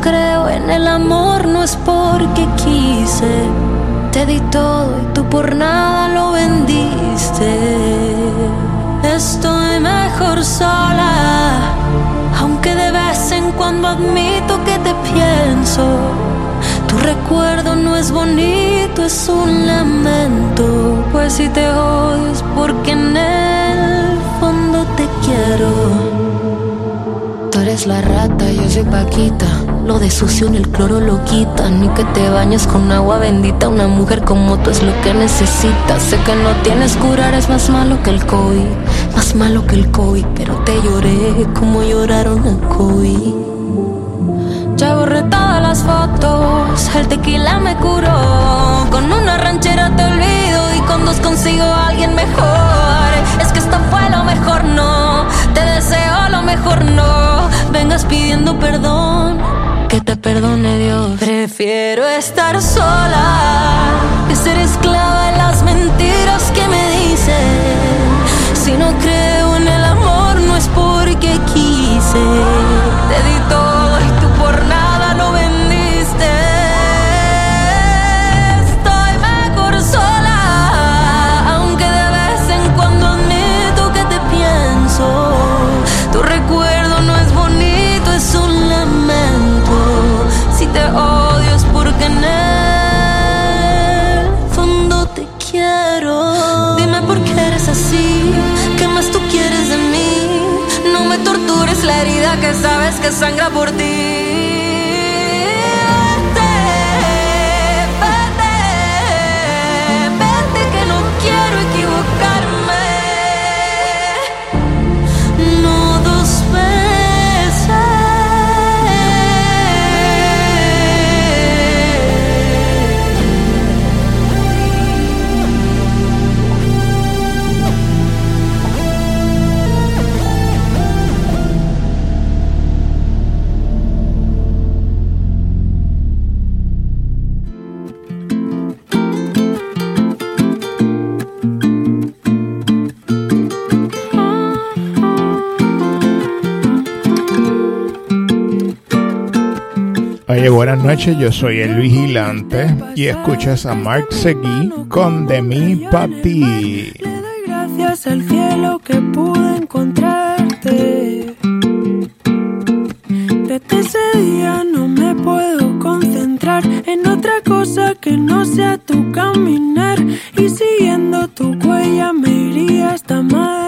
creo en el amor no es porque quise. Te di todo y tú por nada lo vendiste. Estoy mejor sola, aunque de vez en cuando admito que te pienso. Tu recuerdo no es bonito, es un lamento. Pues si te odio es porque en el fondo te quiero. La rata, yo soy Paquita. Lo de sucio en el cloro lo quita. Ni que te bañes con agua bendita. Una mujer como tú es lo que necesitas. Sé que no tienes curar, es más malo que el COVID. Más malo que el COVID. Pero te lloré como lloraron el COVID. Ya borré todas las fotos, el tequila me curó. Con una ranchera te olvido y con dos consigo a alguien mejor. Es que esto fue lo mejor, no. Te deseo lo mejor, no. Vengas pidiendo perdón, que te perdone Dios. Prefiero estar sola que ser esclava de las mentiras que me dicen. Si no creo en el amor, no es porque quise. Te di todo sangra por ti. Oye, buenas noches, yo soy el vigilante y escuchas a Mark Seguí con De mí pa' ti. Le doy gracias al cielo que pude encontrarte. Desde ese día no me puedo concentrar en otra cosa que no sea tu caminar. Y siguiendo tu huella me iría hasta Marte.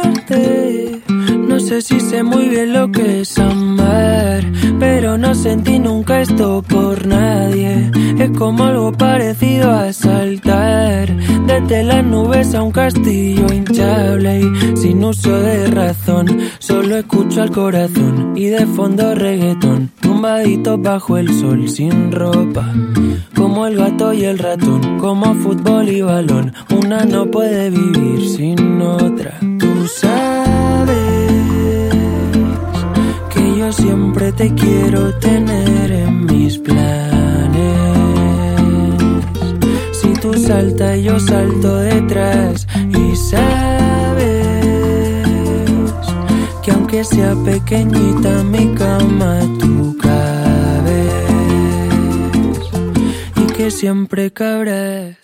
Si sé muy bien lo que es amar, pero no sentí nunca esto por nadie. Es como algo parecido a saltar desde las nubes a un castillo hinchable y sin uso de razón. Solo escucho al corazón y de fondo reggaetón, tumbaditos bajo el sol sin ropa. Como el gato y el ratón, como fútbol y balón. Una no puede vivir sin otra. Tú sabes siempre te quiero tener en mis planes. Si tú saltas, yo salto detrás y sabes que aunque sea pequeñita mi cama, tú cabes y que siempre cabrás.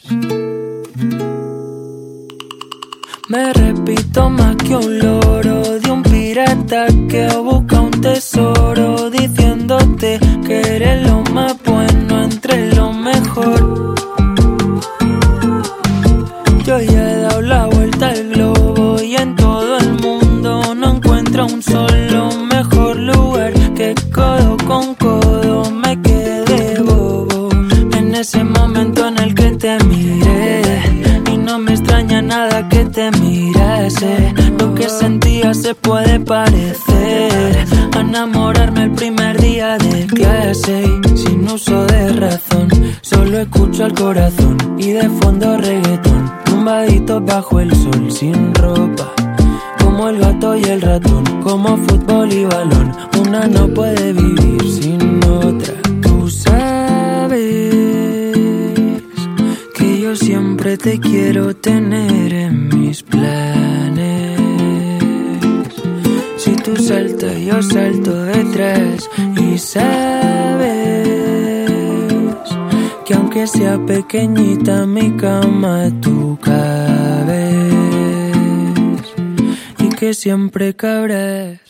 Me repito más que un loro de un pirata que busca un tesoro diciéndote que eres lo más bueno entre lo mejor. Yo ya he dado la vuelta al globo y en todo el mundo no encuentro un solo mejor lugar que codo con codo me quedé bobo en ese momento en el que te miré y no me extraña nada que te mirase se puede parecer a enamorarme el primer día de clase sin uso de razón solo escucho al corazón y de fondo reggaetón tumbaditos bajo el sol sin ropa como el gato y el ratón, como fútbol y balón. Una no puede vivir sin otra. Tú sabes que yo siempre te quiero tener en mis planes tú saltas, yo salto detrás y sabes que aunque sea pequeñita mi cama, tú cabes y que siempre cabrás.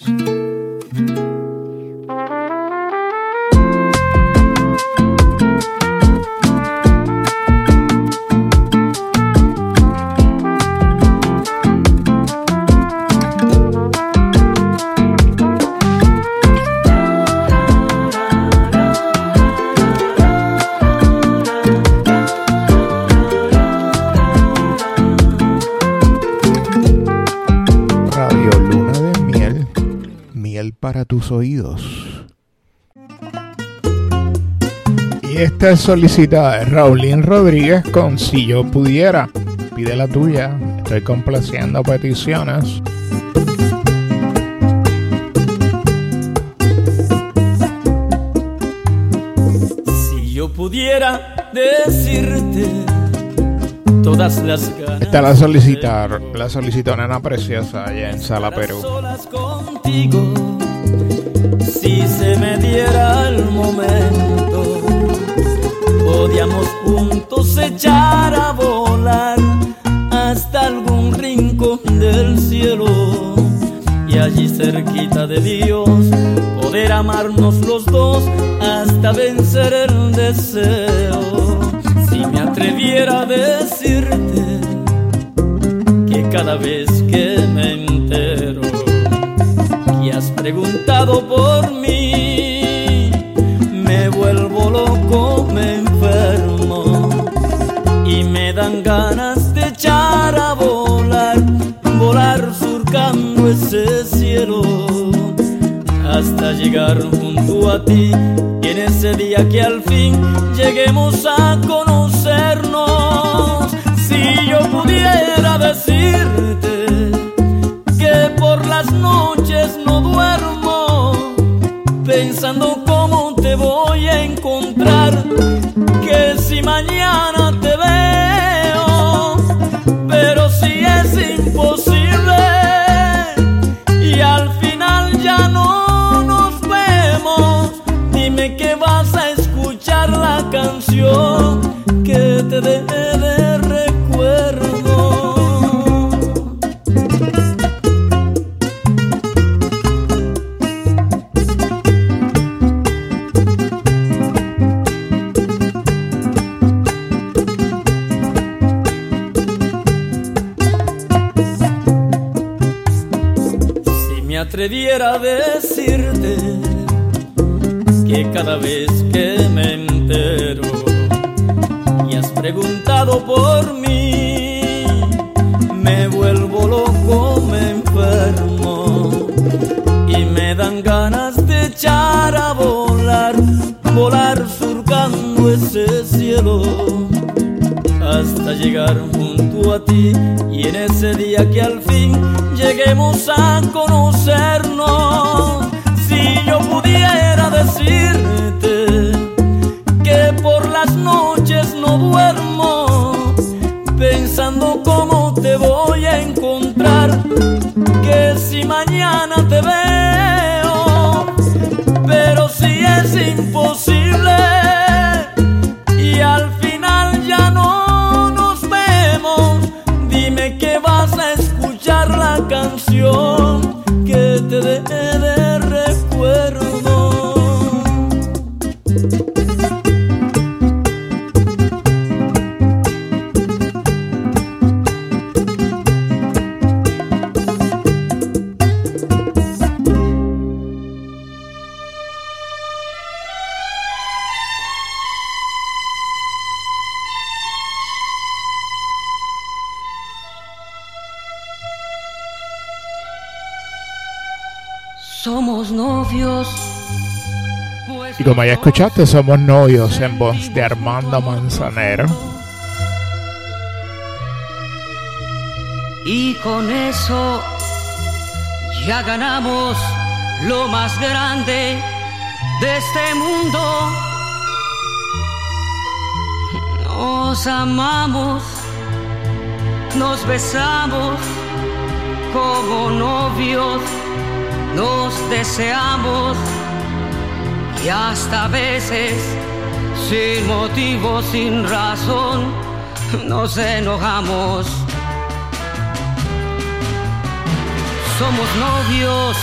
Cabres. tus oídos. Y esta es solicitada de Raulín Rodríguez con Si yo pudiera. Pide la tuya. Estoy complaciendo peticiones. Si yo pudiera decirte todas las ganas. Esta la solicitar, la solicitó Nena Preciosa allá en Sala Perú. Si se me diera el momento, podíamos juntos echar a volar hasta algún rincón del cielo. Y allí cerquita de Dios, poder amarnos los dos hasta vencer el deseo. Si me atreviera a decirte que cada vez que me has preguntado por mí, me vuelvo loco, me enfermo. Y me dan ganas de echar a volar, volar surcando ese cielo. Hasta llegar junto a ti y en ese día que al fin lleguemos a conocernos, si yo pudiera decirte que por las noches no mañana te veo, pero si es imposible y al final ya no nos vemos, dime que vas a escuchar la canción que te dé atreviera hasta llegar junto a ti y en ese día que al fin lleguemos a conocernos. Si yo pudiera decirte que por las noches no duermo, pensando cómo te voy a encontrar, que si mañana te veo, pero si es imposible ya escuchaste, somos novios en voz de Armando Manzanero. Y con eso ya ganamos lo más grande de este mundo. Nos amamos, nos besamos como novios, nos deseamos y hasta veces sin motivo, sin razón, nos enojamos. Somos novios,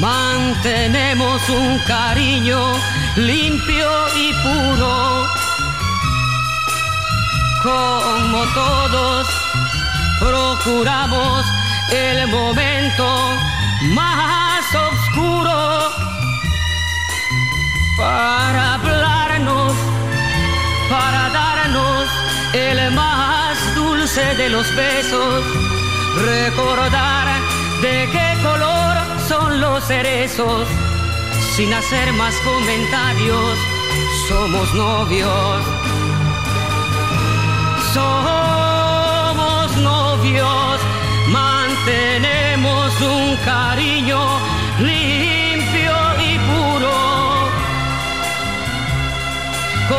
mantenemos un cariño limpio y puro. Como todos, procuramos el momento más oscuro para hablarnos, para darnos el más dulce de los besos, recordar de qué color son los cerezos, sin hacer más comentarios, somos novios. Somos novios, mantenemos un cariño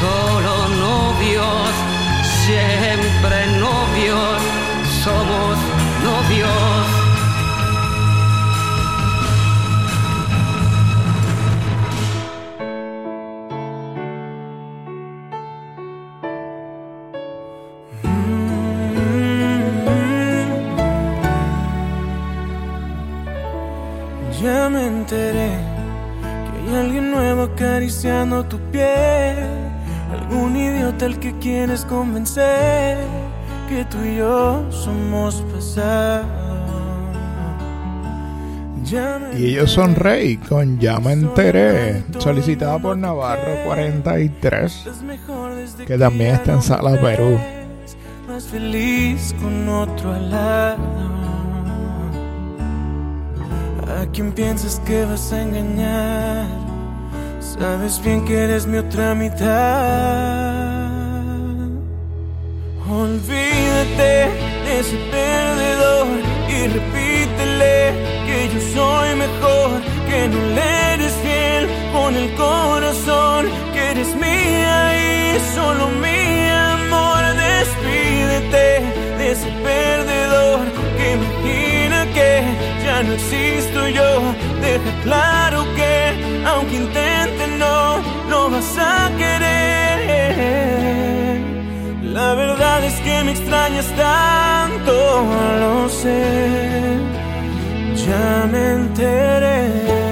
solo novios, siempre novios, somos novios. Ya me enteré que hay alguien nuevo acariciando tu piel. Algún idiota al que quieres convencer que tú y yo somos pasado. Y ellos son rey con Ya me enteré, solicitada por Navarro 43, Estás mejor desde que también está en Sala Perú. Más feliz con otro al lado. ¿A quién piensas que vas a engañar? Sabes bien que eres mi otra mitad. Olvídate de ese perdedor y repítele que yo soy mejor, que no le eres fiel con el corazón, que eres mía y solo mi amor. Despídete de ese perdedor que imagina que ya no existo yo. Deja claro que aunque intente no, no vas a querer. La verdad es que me extrañas tanto, lo sé. Ya me enteré.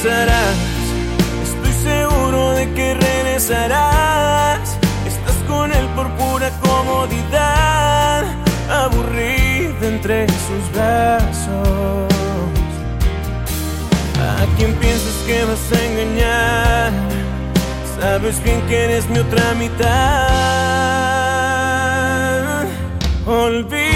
Regresarás, estoy seguro de que regresarás. Estás con él por pura comodidad, aburrida entre sus brazos. ¿A quién piensas que vas a engañar? Sabes bien que eres mi otra mitad. Olvídate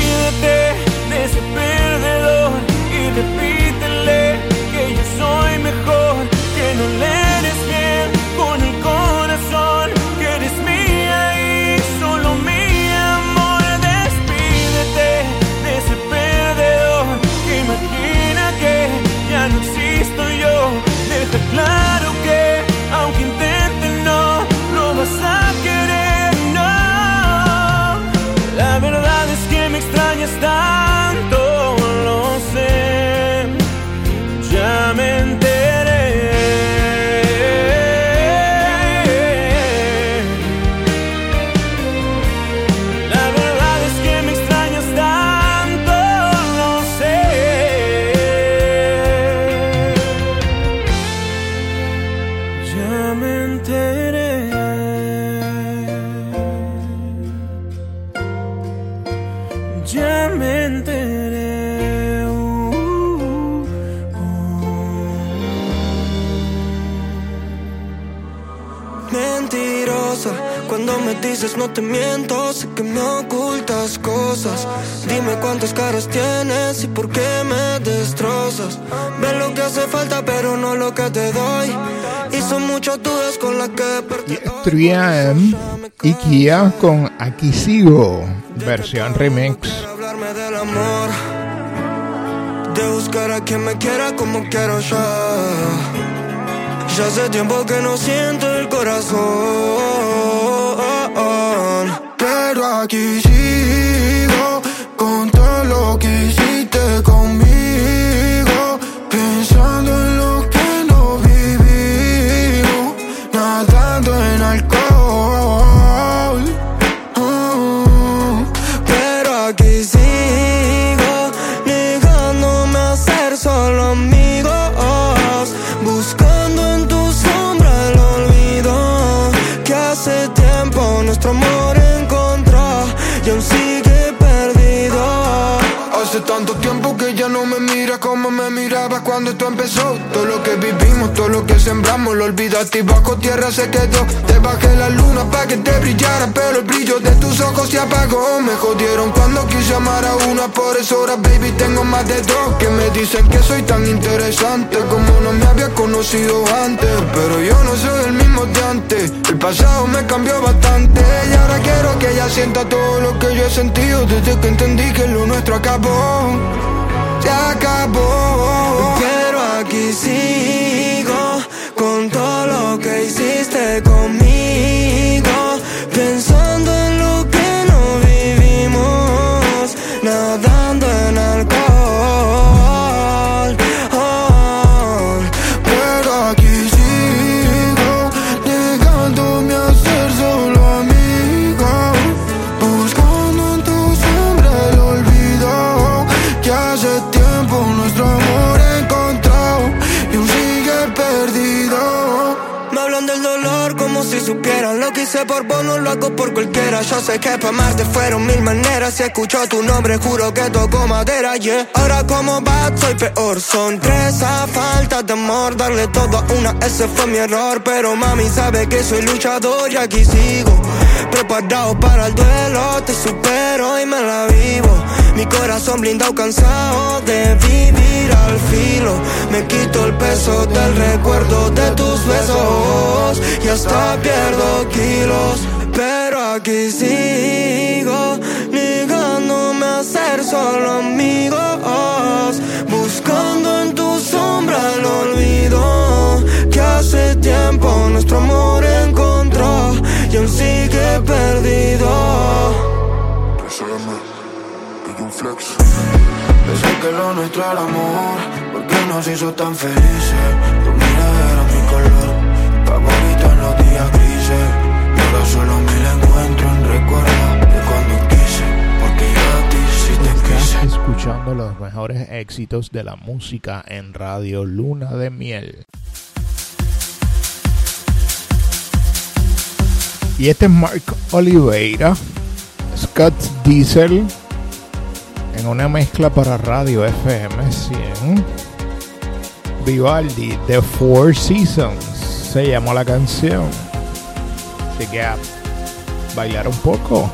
3 y Kia con Aquí Sigo, versión remix. De buscar a quien me quiera como quiero yo. Ya hace tiempo que no siento el corazón. Pero aquí sigo con todo lo que hiciste empezó. Todo lo que vivimos, todo lo que sembramos, lo olvidaste y bajo tierra se quedó. Te bajé la luna para que te brillara, pero el brillo de tus ojos se apagó. Me jodieron cuando quise amar a una, por eso ahora, baby, tengo más de dos. Que me dicen que soy tan interesante como no me había conocido antes. Pero yo no soy el mismo de antes. El pasado me cambió bastante y ahora quiero que ella sienta todo lo que yo he sentido desde que entendí que lo nuestro acabó. Se acabó. Pero aquí por cualquiera. Yo sé que para amarte fueron mil maneras. Si escucho tu nombre, juro que toco madera, yeah. Ahora como bad soy peor, son tres a falta de amor. Darle todo a una, ese fue mi error. Pero mami sabe que soy luchador y aquí sigo. Preparado para el duelo, te supero y me la vivo. Mi corazón blindado, cansado de vivir al filo. Me quito el peso del recuerdo de tus besos y hasta pierdo kilos. Pero aquí sigo, negándome a ser solo amigos. Buscando en tu sombra el olvido que hace tiempo nuestro amor encontró y aún sigue perdido. Pensé que lo nuestro era amor, porque nos hizo tan felices. Tu mirada era mi color, días grises. Solo me la encuentro en recuerdo de cuando quise, porque yo a ti sí te quise. Estás escuchando los mejores éxitos de la música en Radio Luna de Miel. Y este es Mark Oliveira, Scott Diesel, en una mezcla para Radio FM 100. Vivaldi, The Four Seasons, se llamó la canción. Que a bailar un poco.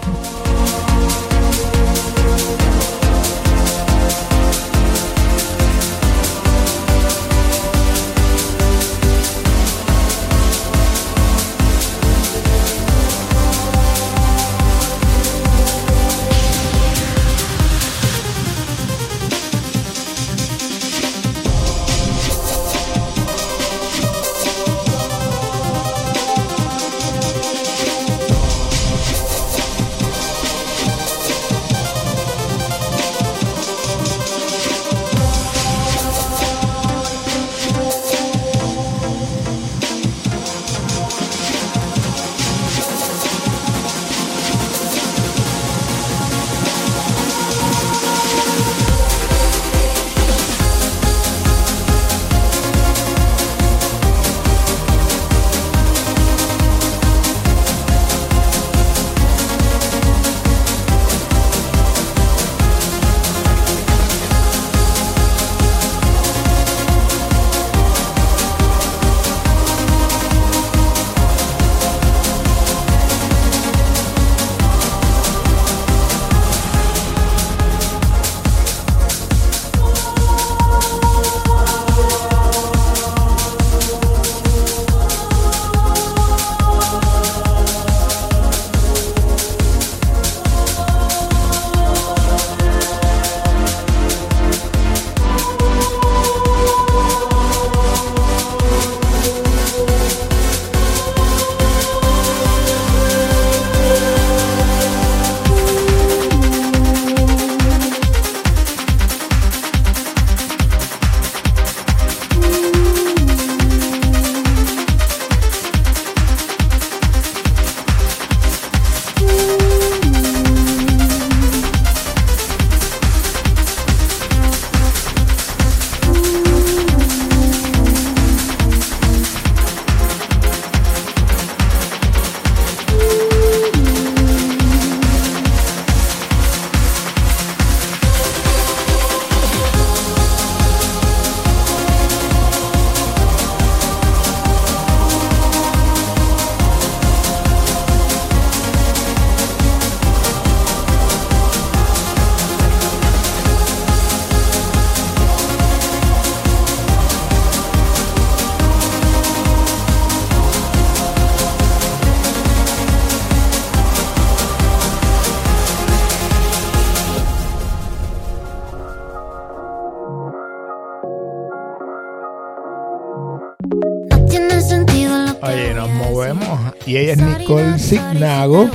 Signago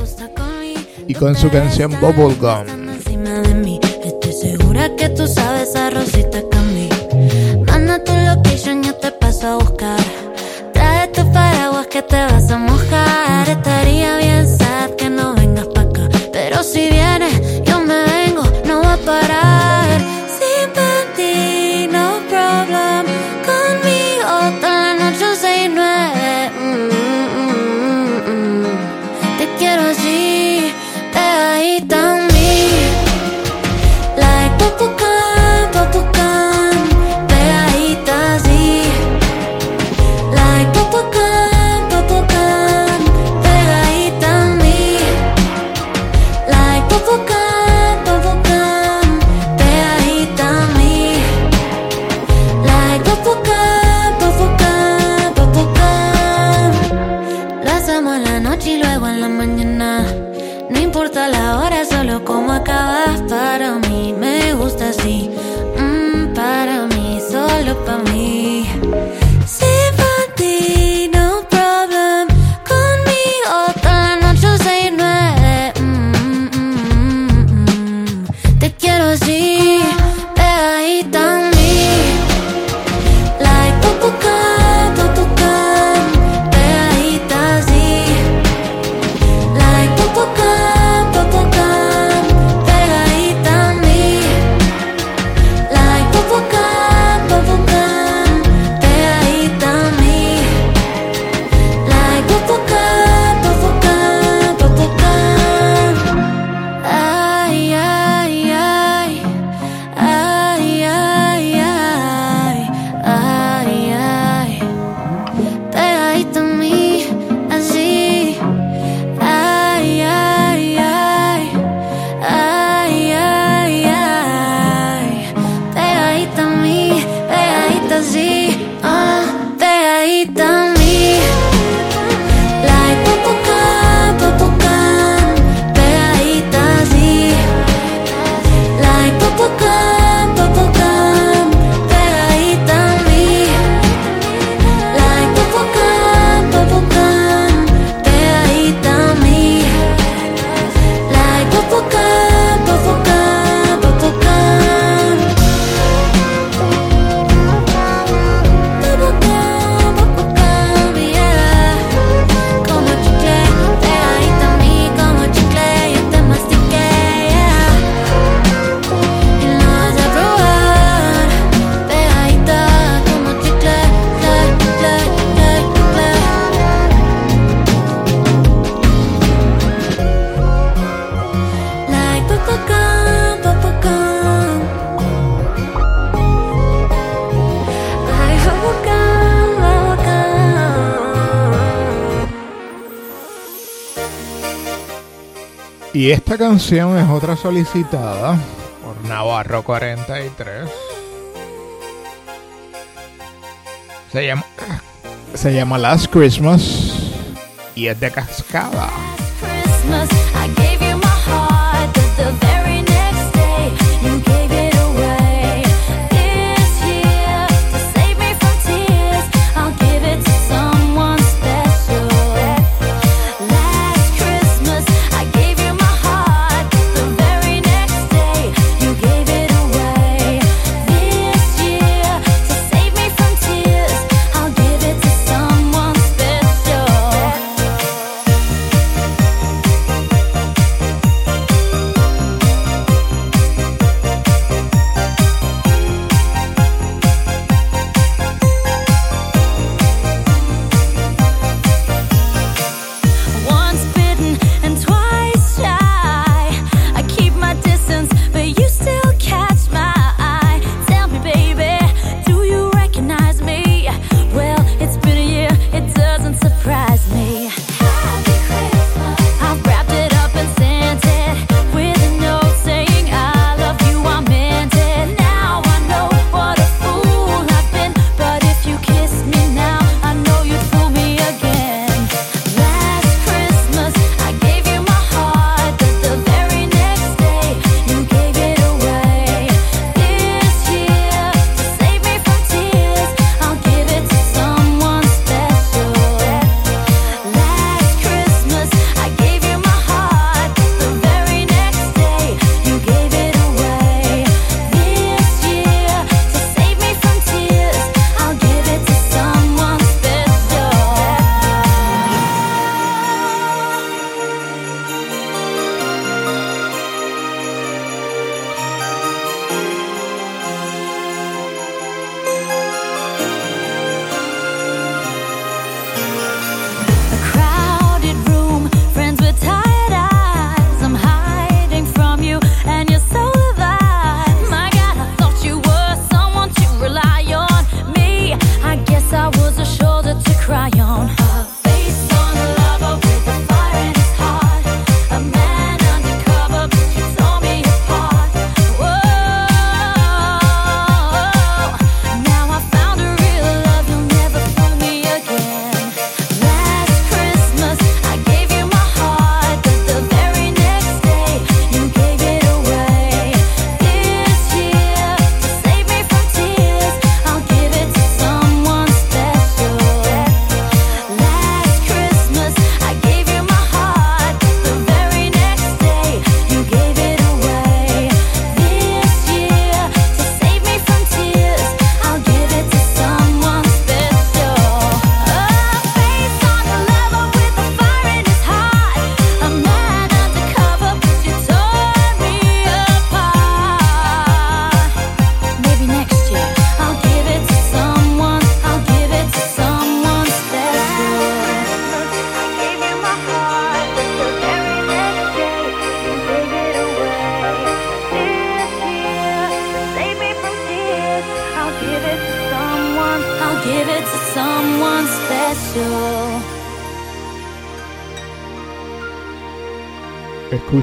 y con su canción Bubblegum. Y esta canción es otra solicitada por Navarro 43. Se llama, se llama Last Christmas y es de cascada.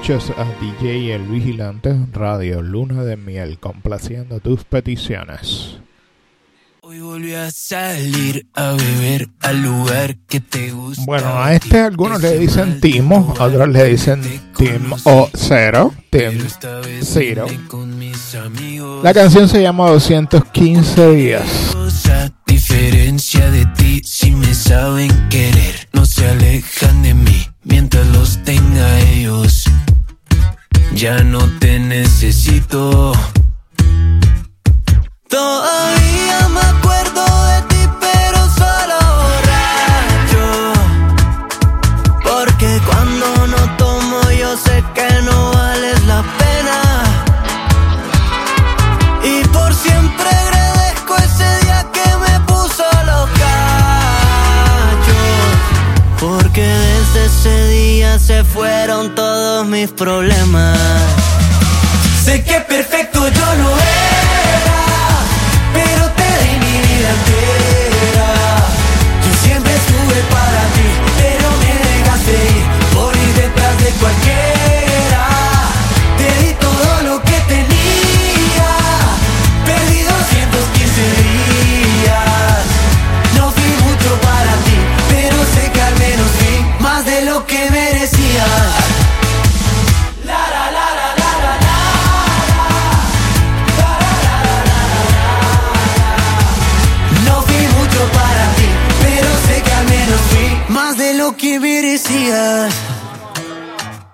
Escuchas a DJ El Vigilante Radio Luna de Miel complaciendo tus peticiones. Hoy volví a salir a beber al lugar que te gusta. Bueno, a este algunos le dicen Timo, otros le dicen Tim o Cero, Tim Zero. La canción se llama 215 días. Diferencia de ti, si me saben querer, no se alejan de mí mientras los tenga ellos. Ya no te necesito. Todavía me acuerdo se fueron todos mis problemas. Sé que perfecto yo no era,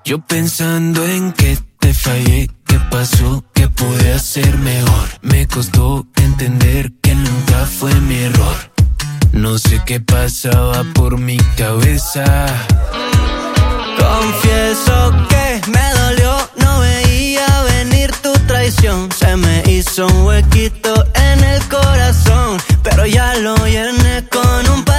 Yo pensando en que te fallé, qué pasó, que pude hacer mejor. Me costó entender que nunca fue mi error. No sé qué pasaba por mi cabeza. Confieso que me dolió, no veía venir tu traición. Se me hizo un huequito en el corazón, pero ya lo llené con un par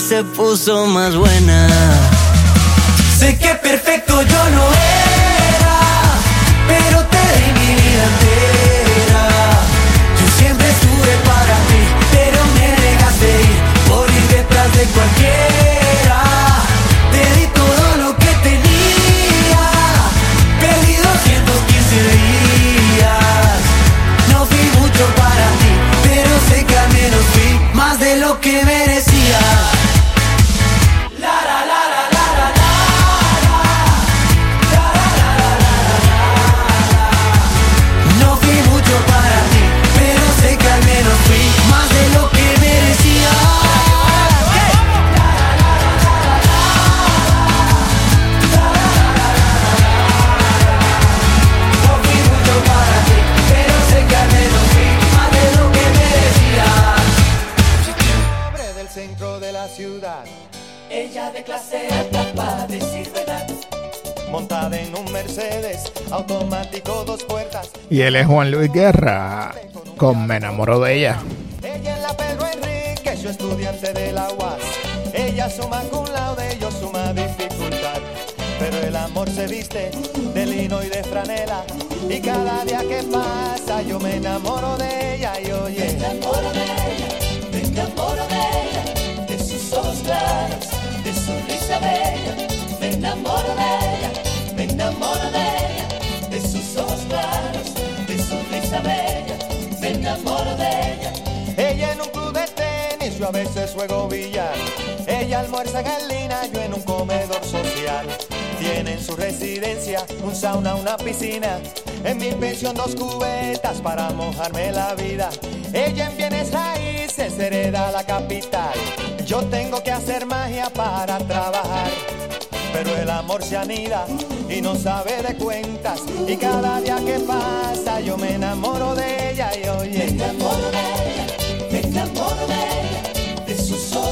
se puso más buena. Sé que perfecto yo no era, Y él es Juan Luis Guerra con Me enamoro de ella. Ella es la Pedro Enrique, su estudiante de la UAS. Ella suma con laude, yo suma dificultad. Pero el amor se viste de lino y de franela. Y cada día que pasa yo me enamoro de ella y oye. Me enamoro de ella, me enamoro de ella, de sus ojos claros, de su risa bella. Me enamoro de ella, yo a veces juego billar. Ella almuerza en lina, yo en un comedor social. Tiene en su residencia un sauna, una piscina. En mi pensión dos cubetas para mojarme la vida. Ella en bienes raíces hereda la capital. Yo tengo que hacer magia para trabajar. Pero el amor se anida y no sabe de cuentas. Y cada día que pasa yo me enamoro de ella y oye. Me enamoro de ella, me enamoro de ella,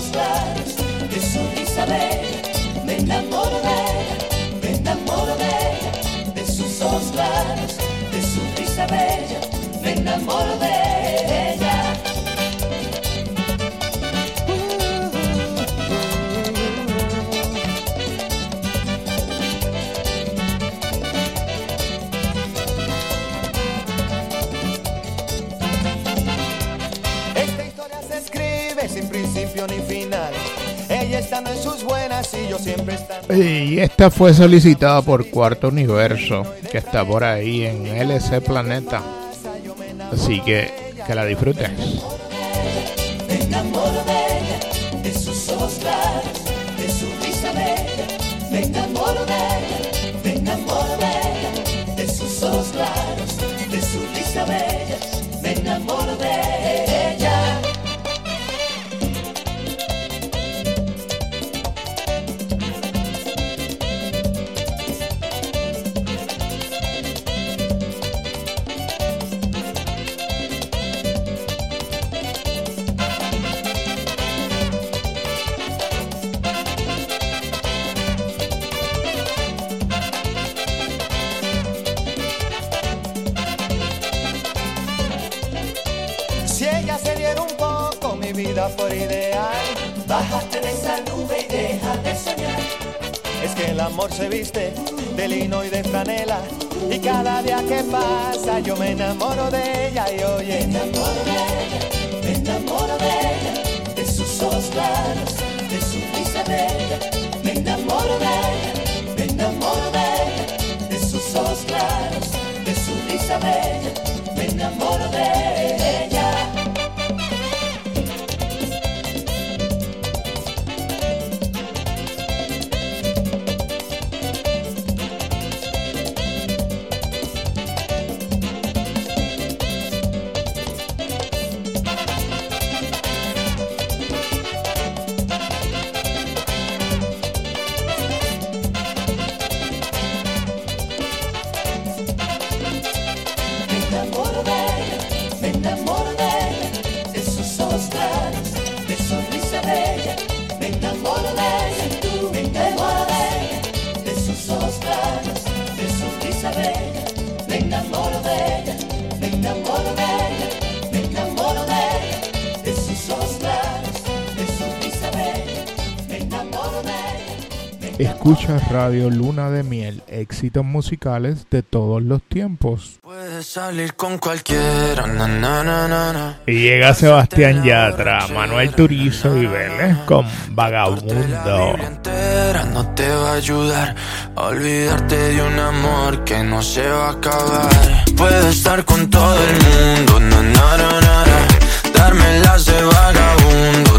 los labios, de su risa bella, me enamoro de ella, me enamoro de ella, de sus ojos claros, de su risa bella, me enamoro de ella. Y. Y esta fue solicitada por Cuarto Universo, que está por ahí en LC Planeta. Así que que la disfrutes. Se viste de lino y de franela. Y cada día que pasa yo me enamoro de ella y Me oye. enamoro de ella, me enamoro de ella, de sus ojos claros, de su risa bella. Me enamoro de ella, me enamoro de ella, de sus ojos claros, de su risa bella. Me enamoro de ella. Ella. me enamoro Escucha Radio Luna de Miel, éxitos musicales de todos los tiempos. Puedes salir con cualquiera, na, na, na. Y llega Sebastián Yatra, Manuel Turizo y Vélez con La Vagabundo. Biblia entera no te va a ayudar a olvidarte de un amor que no se va a acabar. Puedo estar con todo el mundo, darme las de vagabundo,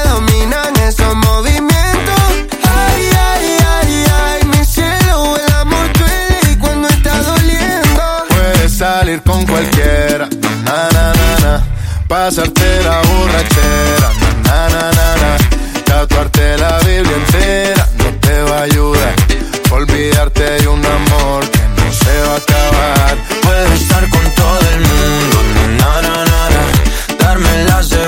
dominan esos movimientos. Ay, ay, ay, ay, mi cielo, el amor duele y cuando está doliendo. Puedes salir con cualquiera, na na na na. Pasarte la borrachera, na na na na. Tatuarte la Biblia entera no te va a ayudar. Olvidarte de un amor que no se va a acabar. Puedo estar con todo el mundo, na, na, na, na, darme las de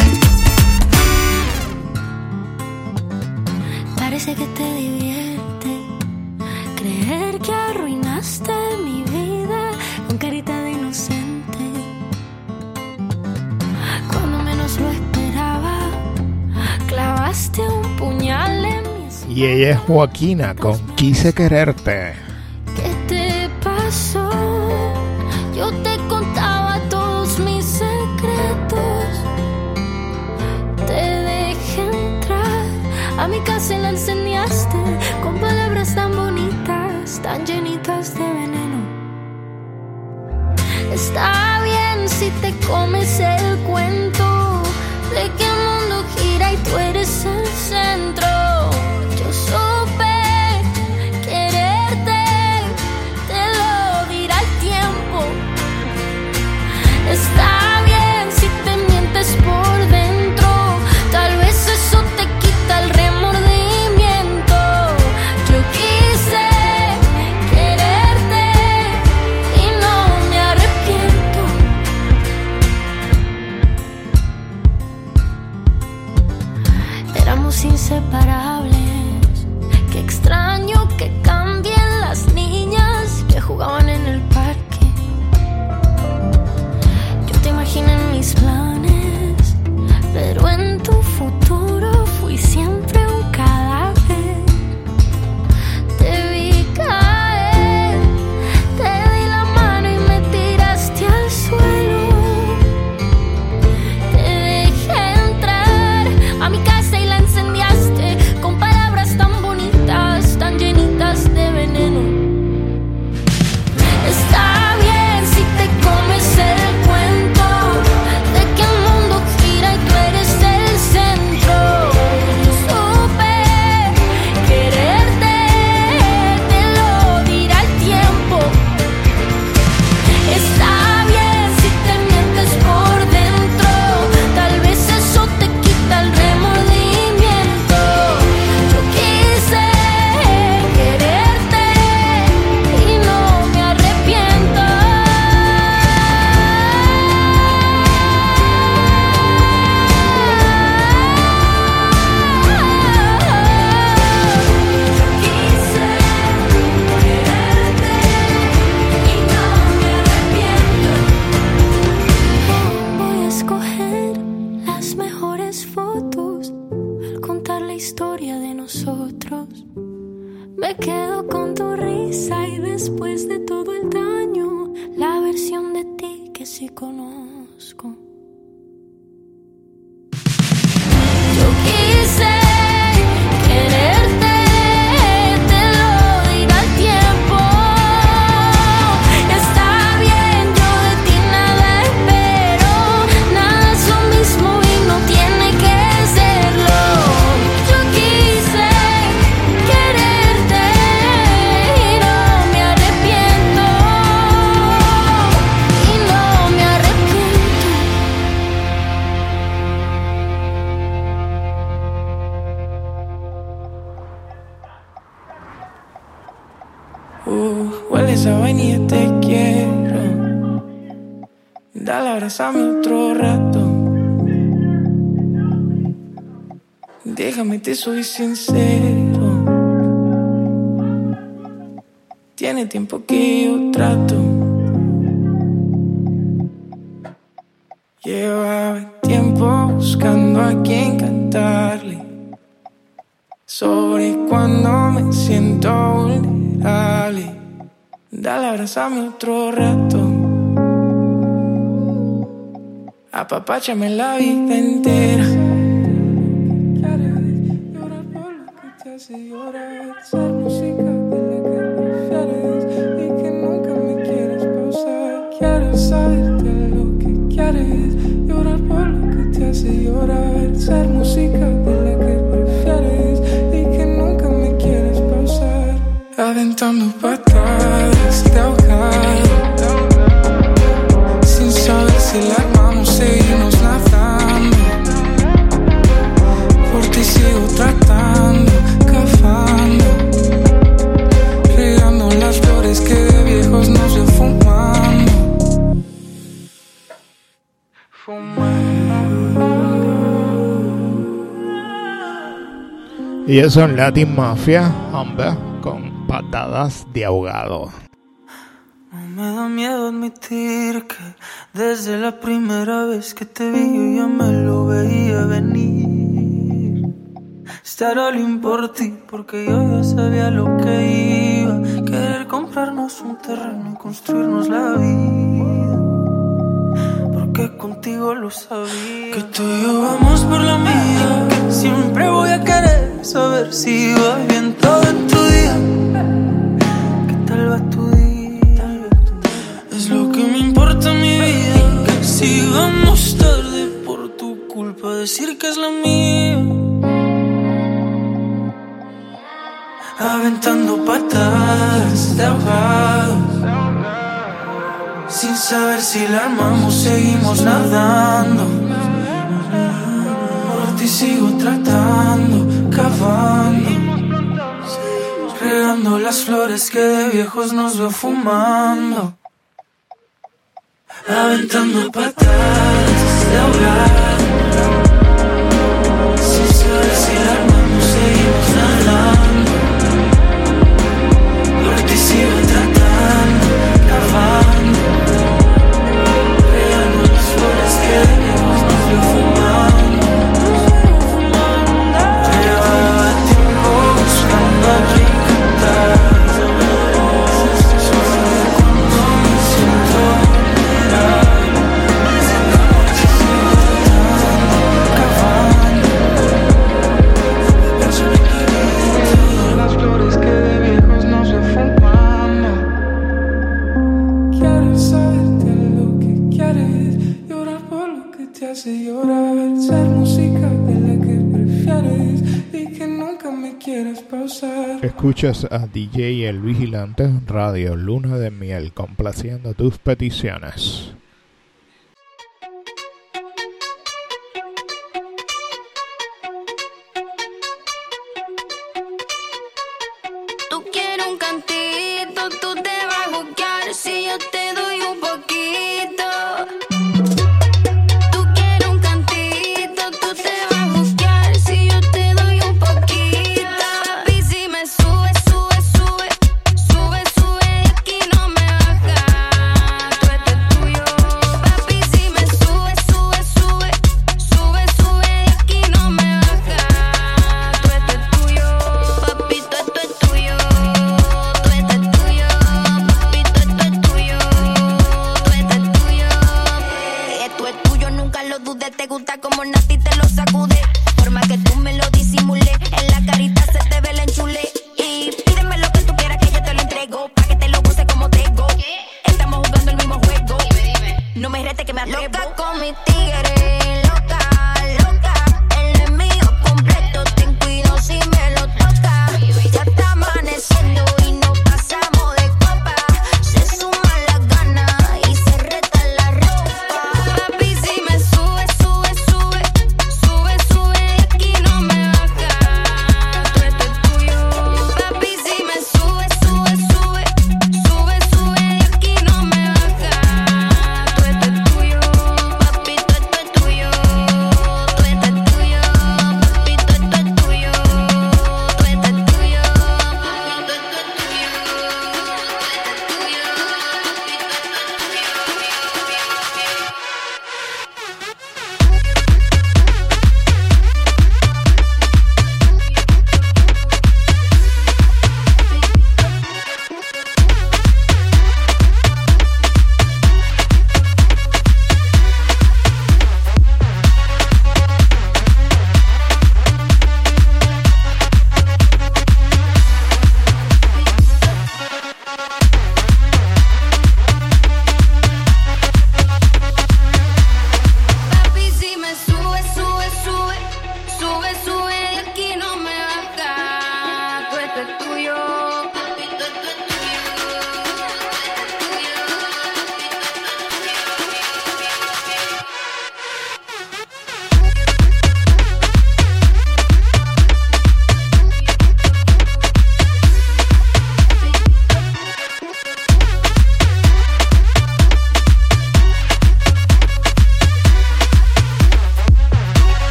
Y ella es Joaquina con Quise Quererte. ¿Qué te pasó? Yo te contaba todos mis secretos. Te dejé entrar a mi casa y la enseñaste con palabras tan bonitas, tan llenitas de veneno. Está bien si te comes el cuento soy sincero. Tiene tiempo que yo trato. Lleva tiempo buscando a quien cantarle. Sobre cuando me siento vulnerable. Dale, abrázame otro rato. Apapáchame la vida entera. Saberte lo que quieres. Llorar por lo que te hace llorar. Ser música ellos son Latin Mafia, hombre, con patadas de ahogado. No me da miedo admitir que desde la primera vez que te vi yo ya me lo veía venir. Estar all por ti porque yo ya sabía lo que iba. Querer comprarnos un terreno y construirnos la vida. Porque contigo lo sabía. Que tú y yo vamos por la mía. Que siempre voy a querer saber si va bien todo en tu día. ¿Qué tal va tu día? Es lo que me importa mi vida. Que si vamos tarde por tu culpa, decir que es la mía. Aventando patadas de ahogado. Sin saber si la armamos, seguimos nadando. Por ti sigo tratando, cavando. Regando las flores que de viejos nos veo fumando. Aventando patadas de ahogado. Sin saber si la armamos, seguimos nadando. Por Escuchas a DJ El Vigilante Radio Luna de Miel complaciendo tus peticiones.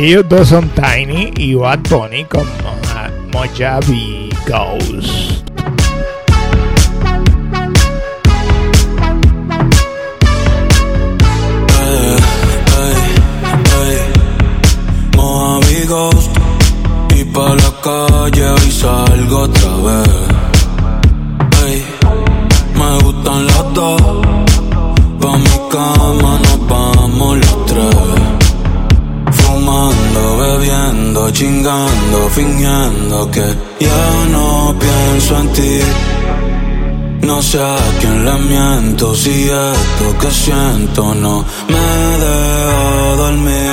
Aquí ellos dos son Tiny y Bad Bunny con Mojave Ghost. Ghost y pa' la calle y salgo que ya no pienso en ti. No sé a quién le miento si esto que siento no me deja dormir.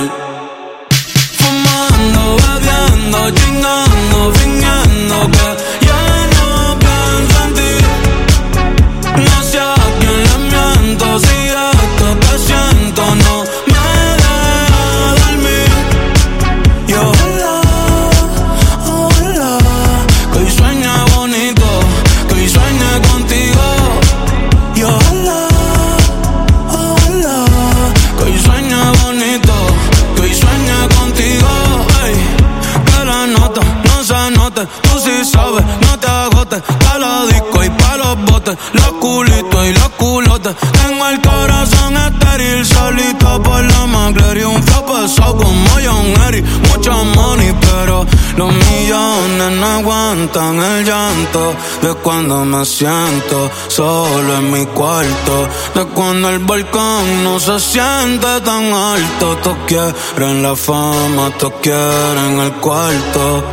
cuando me siento solo en mi cuarto. De cuando el balcón no se siente tan alto. Todos quieren la fama, todos quieren el cuarto.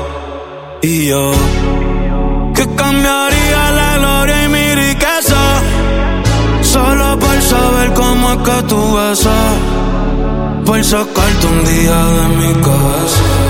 Y yo, ¿qué cambiaría la gloria y mi riqueza? Solo por saber cómo es que tú besas. Por sacarte un día de mi casa.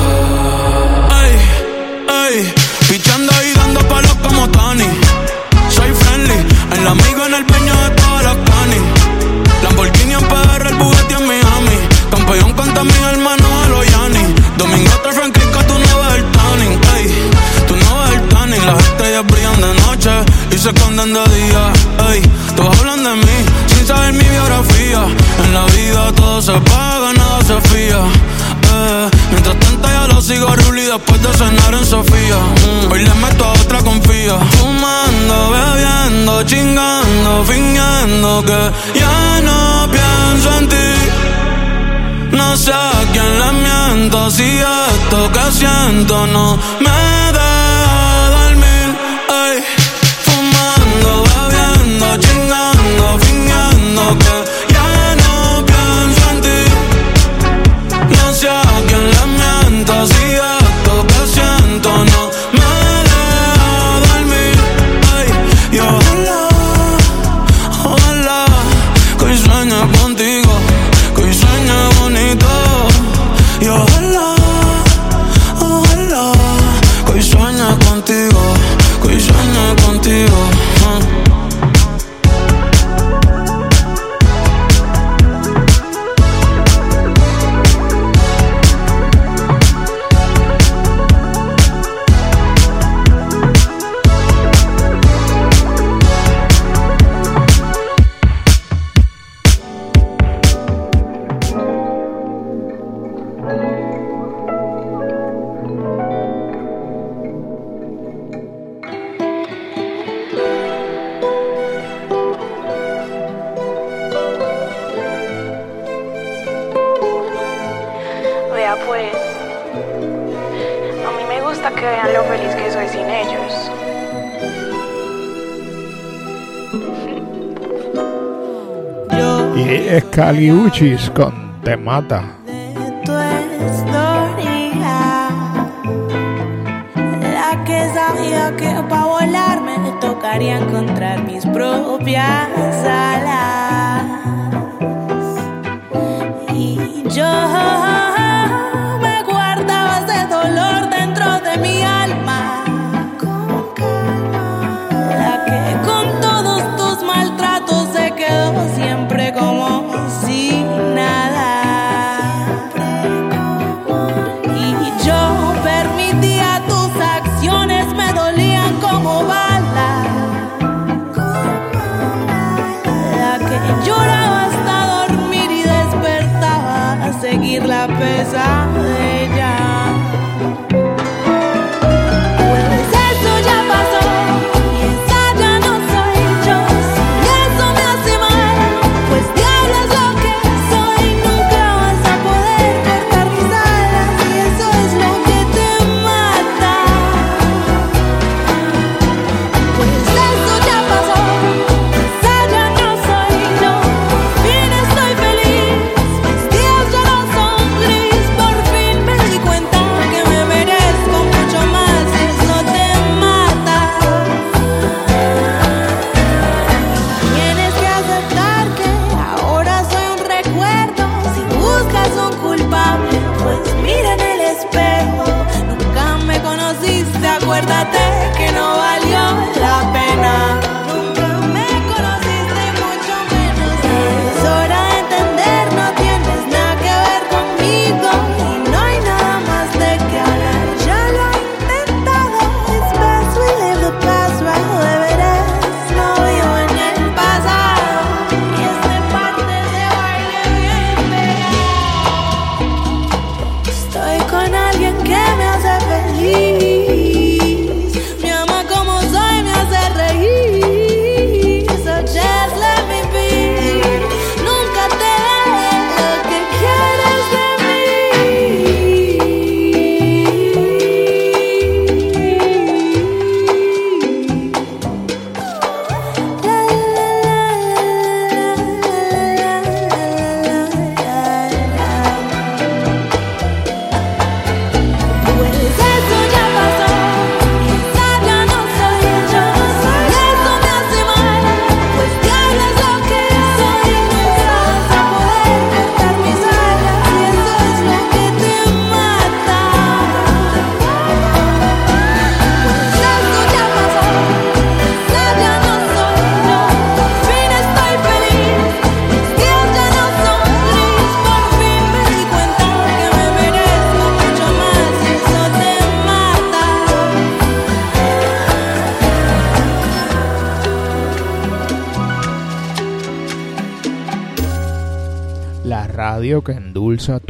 Caliuchis con Te Mata.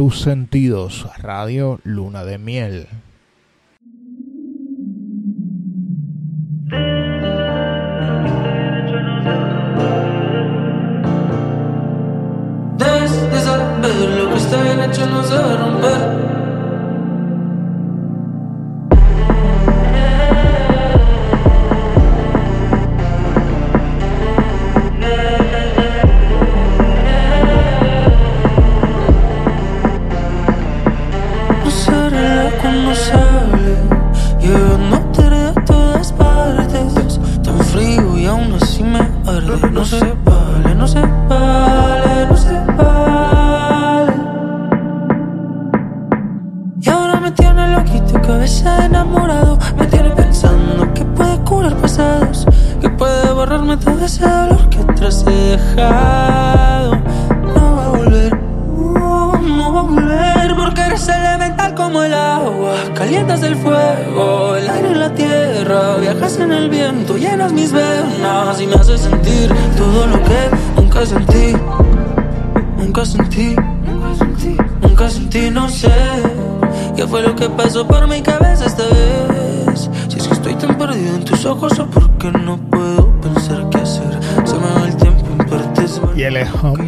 tus sentidos, Radio Luna de Miel. Desde esa lo que está bien hecho no se va a romper.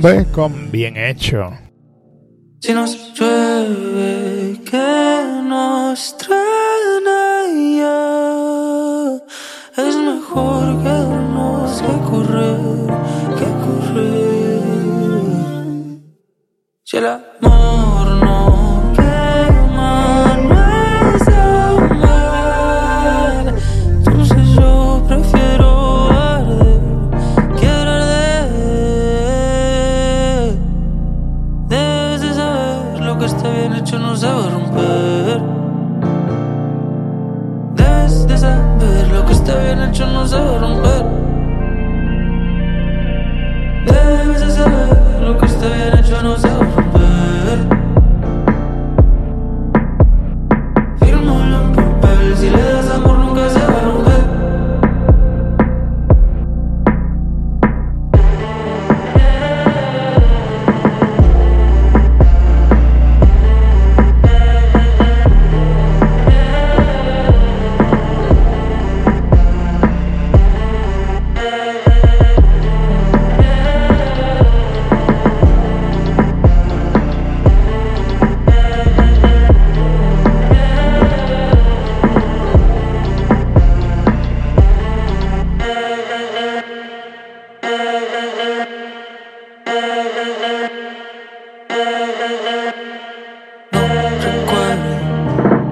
López con Bien Hecho.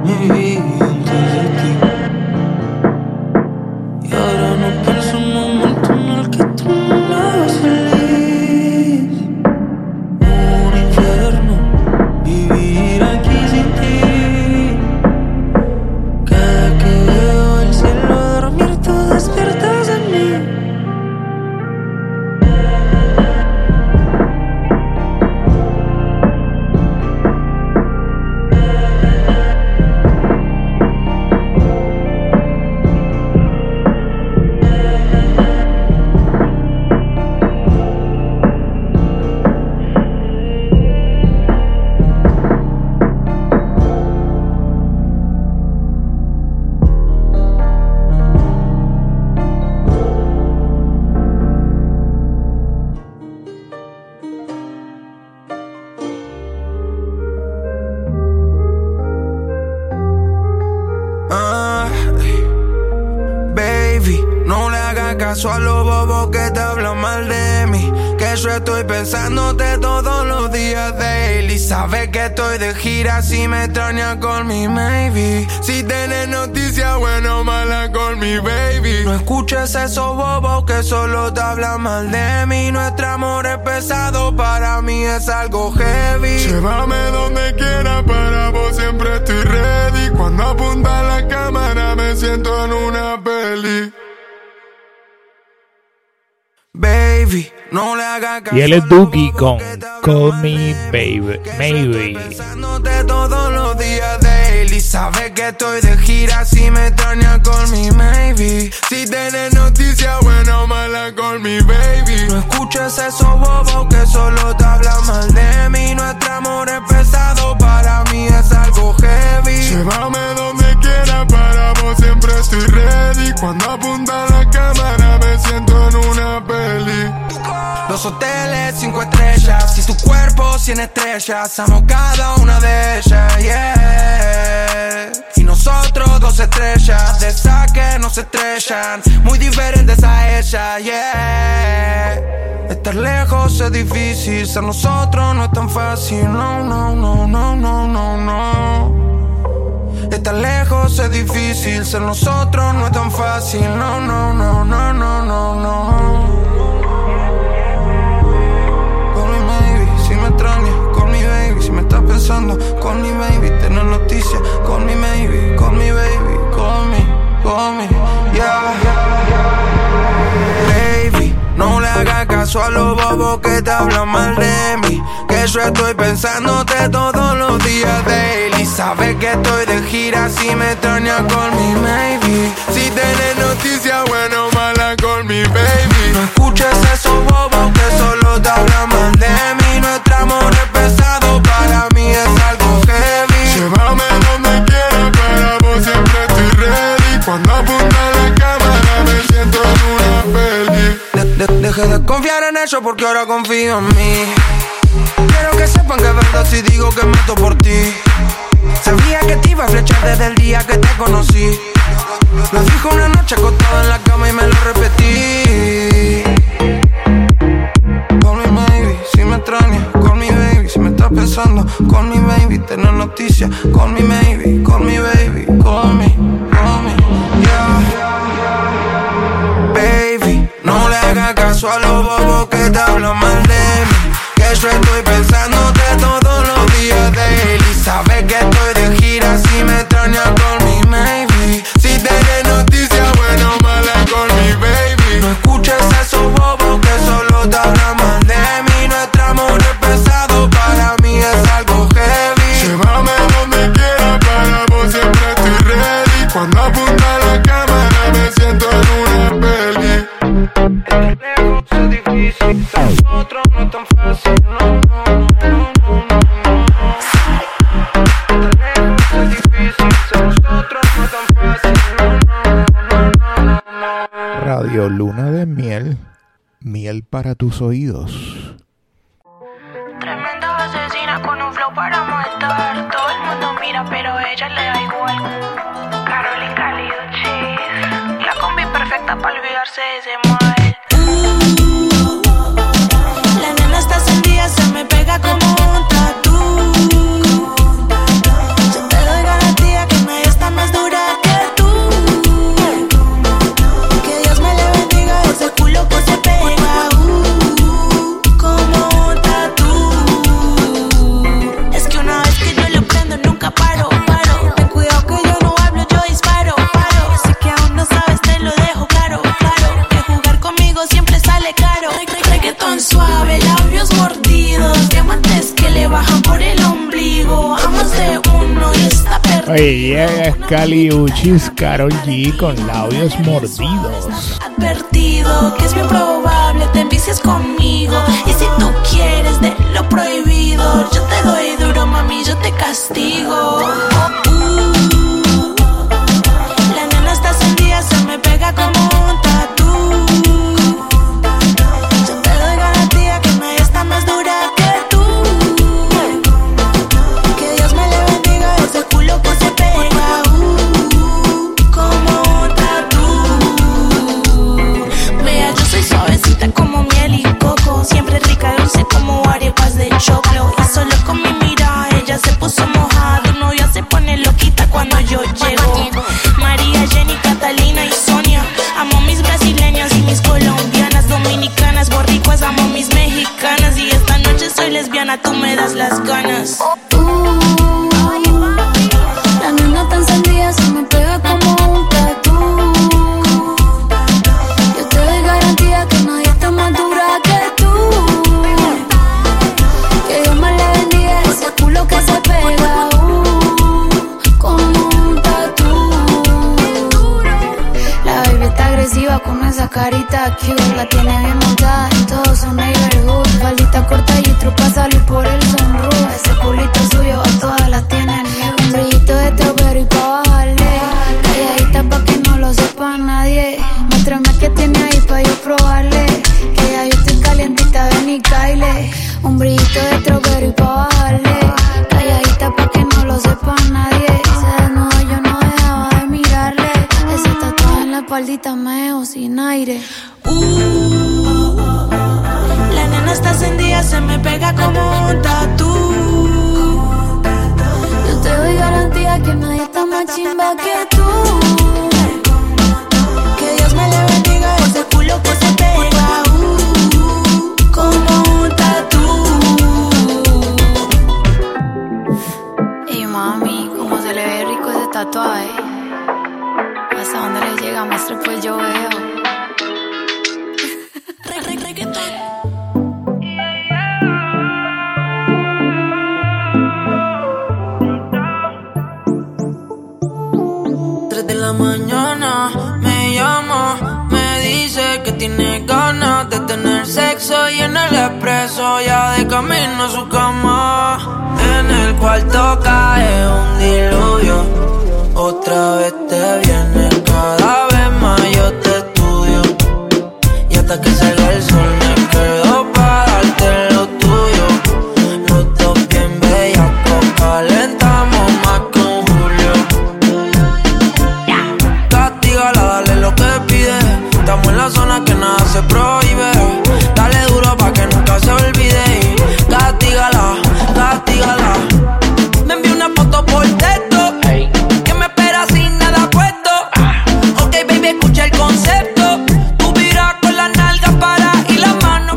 Yeah. Mal de mí. Nuestro amor es pesado, para mí es algo heavy. Llévame donde quiera, para vos siempre estoy ready. Cuando apunta la cámara me siento en una peli. Baby, no le hagas caso Y él es Dookie con Call Me Baby. Maybe. Sabes que estoy de gira si me extraña con mi maybe. Si tienes noticias buena o mala con mi baby. No escuches esos bobos que solo te hablan mal de mí. Nuestro amor es pesado, para mí es algo heavy. Llévame donde quiera, para vos siempre estoy ready. Cuando apunta la cámara me siento en una peli. Los hoteles, cinco estrellas. Si tu cuerpo, cien estrellas. Amo cada una de ellas, yeah. Y nosotros, dos estrellas. De esa que nos estrellan. Muy diferentes a ella, yeah. Estar lejos es difícil. Ser nosotros no es tan fácil. No, no, no, no, no, no, no. Estar lejos es difícil. Ser nosotros no es tan fácil. No, no, no, no, no, no, no. Call me maybe, si me extraña, call me baby, si me estás pensando, call me baby, tener noticias, call me maybe, call me baby, call me, call me, yeah. Baby, no le hagas caso a los bobos que te hablan mal de yo estoy pensándote todos los días daily. Sabes que estoy de gira si me extraña call me maybe. Si tienes noticias buena o mala con mi baby. No escuches esos bobos que solo te hablan mal de mí. Nuestro amor es pesado, para mí es algo heavy. Llévame donde quiera, para vos siempre estoy ready. Cuando apunta la cámara me siento en una peli. De- de- Deje de confiar en ellos porque ahora confío en mí. Que sepan que es verdad si digo que mato por ti. Sabía que te iba a flechar desde el día que te conocí. Lo dijo una noche acostado en la cama y me lo repetí. Call me maybe, si me extraña, call me baby, si me estás pensando, call me baby, tener noticias, call me maybe, call me baby, call me, call me, yeah. Baby, no le hagas caso a los bobos que te hablan mal de mí, que yo estoy pensándote sabes que estoy de gira si me extraña con mi maybe, si tienes noticias buena o mala con mi baby, no escuches esos bobos que solo te Luna de Miel. Miel para tus oídos. Tremenda asesina con un flow para matar. Todo el mundo mira, pero ella le da igual. Carol y Cálido Cheese. La combi perfecta para olvidarse de ese mal. Oye, es Cali Carol G con labios mordidos. advertido que es bien probable te envicies conmigo y si tú quieres de lo prohibido yo te doy duro mami yo te castigo Uh, la nena está encendida se me pega como un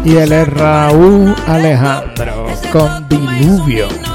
Y es Raúl Alejandro con Diluvio.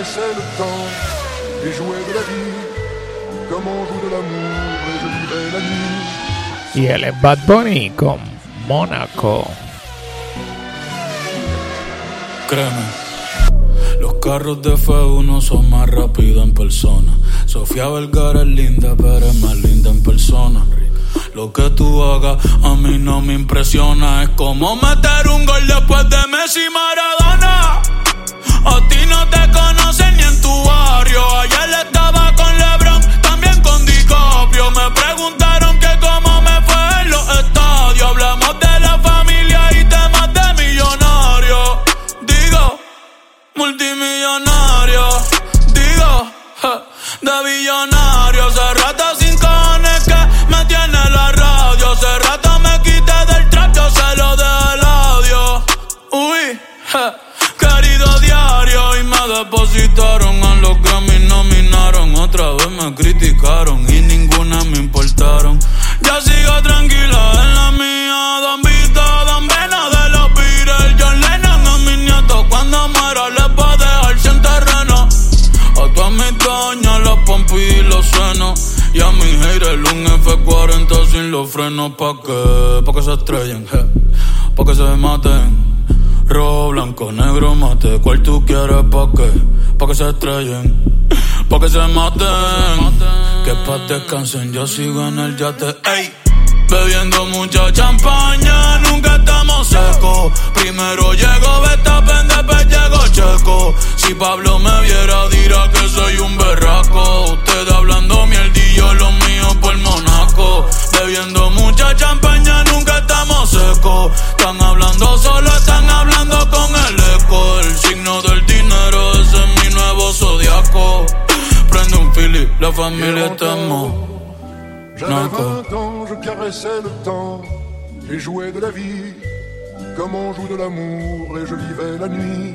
Ans, je caressais le temps et jouais de la vie comme on joue de l'amour et je vivais la nuit. Y él es Bad Bunny con Mónaco. Créeme, los carros de F1 son más rápidos en persona. Sofía Vergara es linda, pero es más linda en persona. Lo que tú hagas a mí no me impresiona. Es como meter un gol después de Messi y Maradona. A ti no te tu barrio. Ayer estaba con LeBron, también con DiCaprio. Me preguntaron que cómo me fue en los estadios. Hablamos de la familia y temas de millonarios. Digo, multimillonario. Digo, de billonario. Hace Otra vez me criticaron y ninguna me importaron. Ya sigo tranquila en la mía. Don Vito, Don Vena de los Beatles. John Lennon a mis nietos. Cuando muera les va a dejar sin terreno. A todas mis doñas, los pompis y los senos. Y a mi haters un F40 sin los frenos. ¿Pa' qué? Pa' que se estrellen. Pa' que se maten. Rojo, blanco, negro, mate. ¿Cuál tú quieres? ¿Pa' qué? Pa' que se estrellen. Pa' que se maten. Que pa' descansen, yo sigo en el yate. Ey. Bebiendo mucha champaña, nunca estamos secos. Primero llegó Betapen, después llegó Checo. Si Pablo me viera, dirá que soy un berraco. Usted hablando mierdillo, los míos por Monaco. Bebiendo mucha champaña, nunca estamos secos. Están hablando solo, están hablando con el eco. El signo del dinero, ese es mi nuevo zodiaco. Prende un fili, la familia está. J'avais 20 ans, je caressais le temps et jouais de la vie comme on joue de l'amour et je vivais la nuit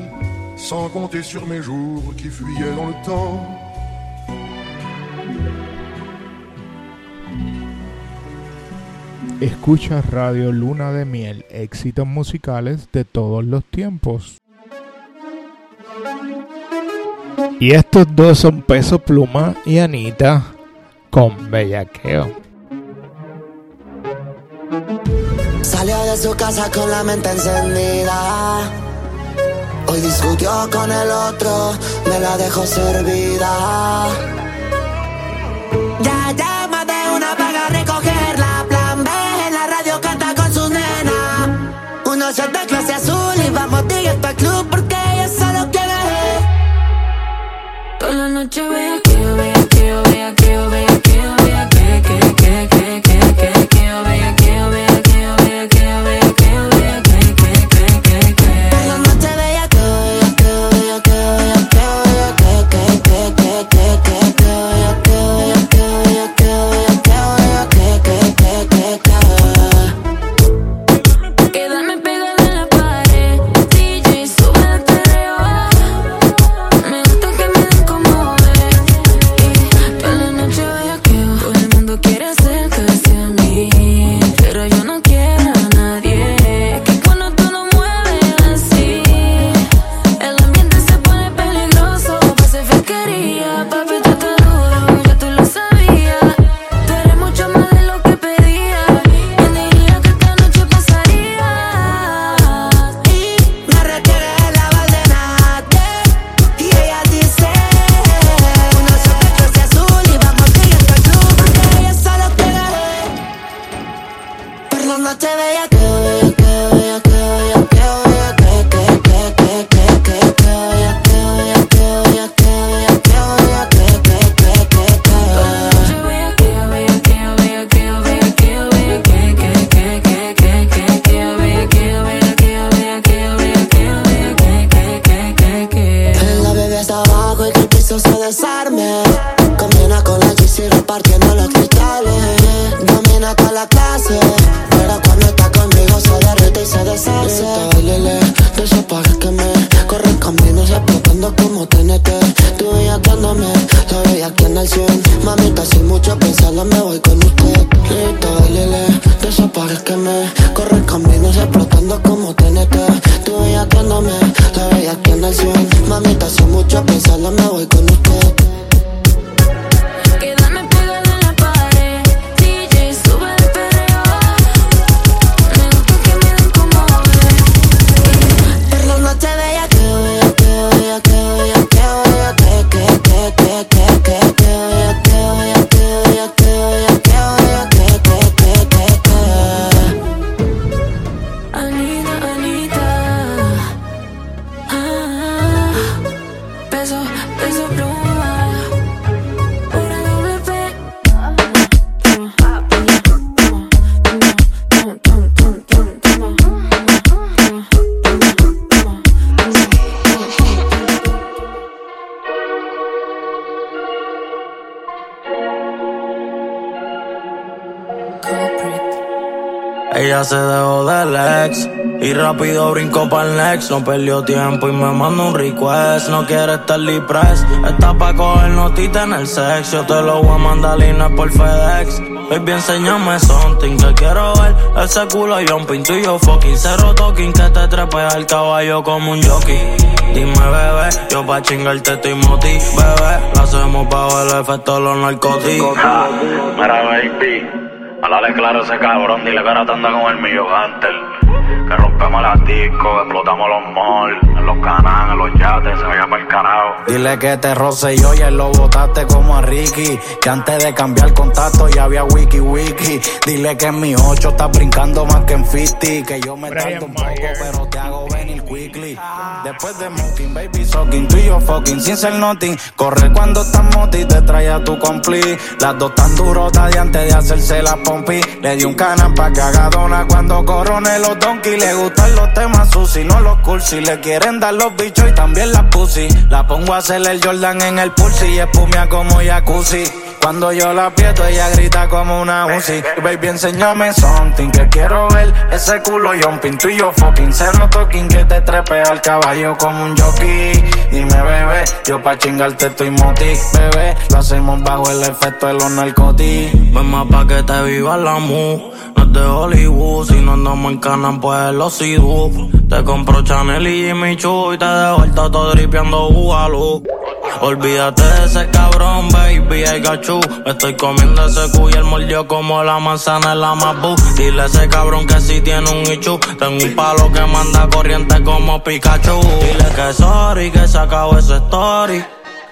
sans compter sur mes jours qui fuyaient dans le temps. Escucha Radio Luna de Miel, éxitos musicales de todos los tiempos. Y estos dos son Peso Pluma y Anita con Bellaqueo. Salió de su casa con la mente encendida. Hoy discutió con el otro, me la dejó servida. Ya llama Shot de clase azul y vamos directo al club porque ella solo quiere. Toda la noche vea No perdió tiempo y me mandó un request. No quiere estar press. Está pa' coger notita en el sex. Yo te lo voy a mandar línea por FedEx. Baby, enséñame something que quiero ver. Ese culo jumping, tú y yo fucking. Cero talking que te trepea el caballo como un jockey. Dime, bebé, yo pa' chingarte estoy moti. Bebé, lo hacemos bajo el efecto de los narcóticos. Mira, baby, háblale claro ese cabrón, dile que ahora te anda con el millo Hunter. Que rompemos las discos, explotamos los malls, en los canales, en los yates, se vaya para el carajo. Dile que te roce yo y él lo botaste como a Ricky. Que antes de cambiar contacto ya había wiki wiki. Dile que en mi 8 está brincando más que en 50. Que yo me tardo un poco, pero te hago venir quickly. Después de smoking, baby soaking, tú y yo fucking sin ser nothing. Corre cuando estás moti, te trae a tu compli. Las dos tan durotas de antes de hacerse la pompi. Le di un canal pa' que cuando corone los donkeys. Le gustan los temas sushi, no los cursi. Le quieren dar los bichos y también las pussy. La pongo a hacer el Jordan en el pulsi y espumia como jacuzzi. Cuando yo la aprieto, ella grita como una Uzi. Baby, enséñame something que quiero ver. Ese culo jumping, tú y yo fucking. Cero talking que te trepe al caballo como un jockey. Dime, bebé, yo pa' chingarte estoy moti. Bebé, lo hacemos bajo el efecto de los narcotis. Ven más pa' que te viva la mu. No es de Hollywood, si no andamos en Canan, pues los sidú. Te compro Chanel y Jimmy Choo y te dejo el todo dripeando Bugalú. Olvídate de ese cabrón, baby, got you. Me estoy comiendo ese cuy, el mordió como la manzana en la Mabu. Dile a ese cabrón que si tiene un ichu. Tengo un palo que manda corriente como Pikachu. Dile que sorry, que se acabó ese story.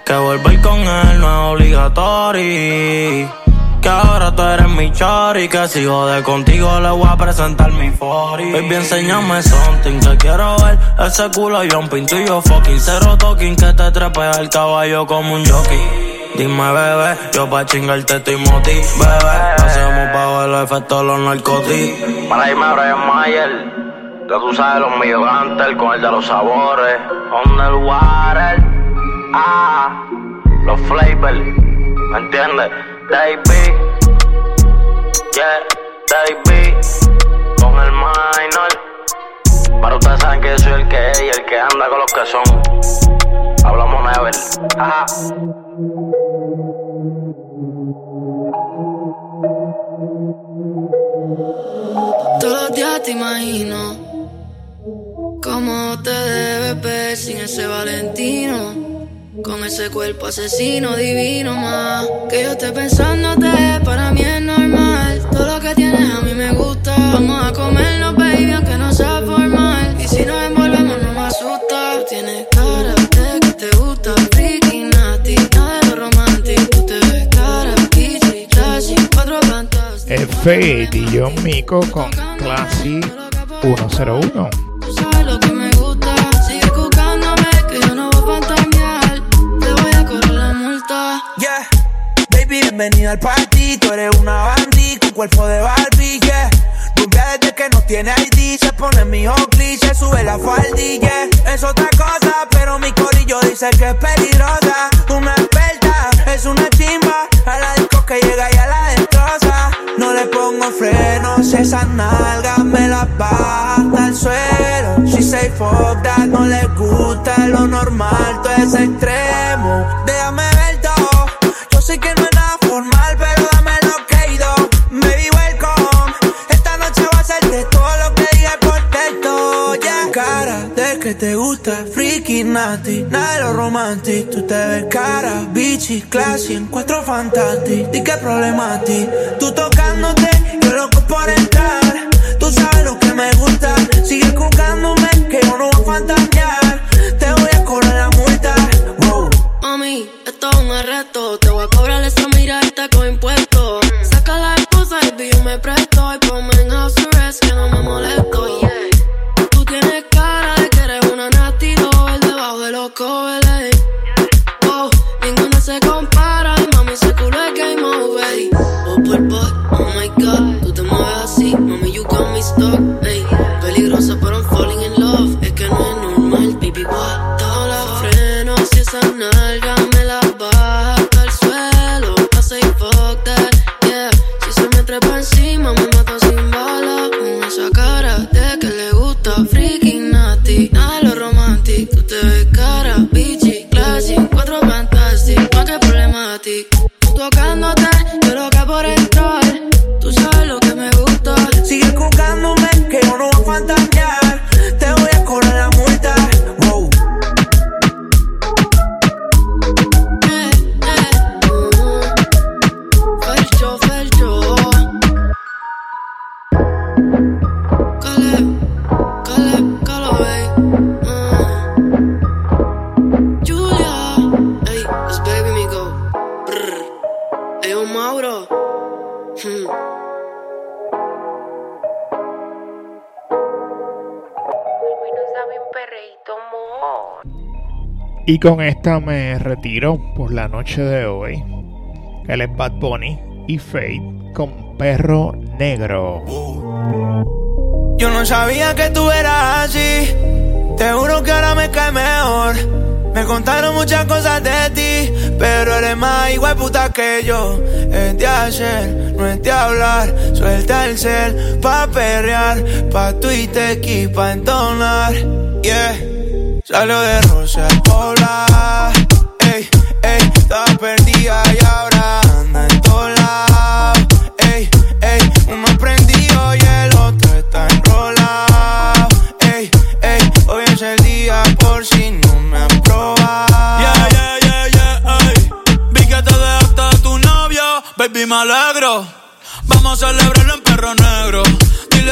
Que volver con él no es obligatorio. Que ahora tú eres mi chori Que si jode contigo le voy a presentar mi fori Baby, enséñame something que quiero ver Ese culo y yo fucking Cero talking que te trepea el caballo como un jockey Dime, bebé, yo pa' chingarte estoy moti Bebé, hacemos bajo el efecto de los narcotis Para irme a Brian Mayer, que tú sabes los Hunter con el de los sabores. Underwater, ah, los flavors, ¿me entiendes? Baby, yeah, baby, con el minor. Para ustedes saben que soy el que es y el que anda con los que son. Hablamos never, ajá. Todos los días te imagino cómo te debes ver sin ese Valentino. Con ese cuerpo asesino divino más. Que yo esté pensándote, para mí es normal. Todo lo que tienes a mí me gusta. Vamos a comernos, baby, aunque no sea formal. Y si nos envolvemos, no me asusta. Tú tienes cara de que te gusta. Freaky, nasty, nada de lo romántico. Tú te ves cara, kitschy, classy, cuatro fantasmas. F y John Mico con Classy 101. Baby, bienvenida al party. Tú eres una bandit con cuerpo de Barbie, yeah. Desde que no tiene ID, se pone mi se sube la faldilla. Es otra cosa, pero mi corillo dice que es peligrosa. Una experta, es una chimba. A la disco que llega y a la destroza. No le pongo frenos, esas nalgas me las baja hasta el suelo. She say fuck that, no le gusta lo normal, todo es extremo. Déjame que te gusta, freaky, nasty, nada de lo romantic. Tú te ves cara, bichi, classy, en cuatro fantastic. Di que problema a ti. Tú tocándote, yo loco por entrar. Tú sabes lo que me gusta. Sigue jugándome, que yo no voy a fantasear. Te voy a cobrar la multa. Wow. Mami, esto es un arresto. Te voy a cobrar esa mirada con impuestos. Y con esta me retiro por la noche de hoy. Él es Bad Bunny y Fade con Perro Negro. Yo no sabía que tú eras así. Te juro que ahora me cae mejor. Me contaron muchas cosas de ti, pero eres más igual puta que yo. Es de hacer, no es de hablar. Suelta el cel pa' perrear, pa' Twitter y pa' entonar. Yeah, salió de Rosa Hola, ey, ey, estaba perdida y ahora anda en lados. Ey, ey, uno prendido y el otro está enrolado. Ey, ey, hoy es el día por si no me han probado. Yeah, yeah, yeah, yeah, ey. Vi que te dejaste de tu novio, baby, me alegro. Vamos a celebrarlo en perro negro.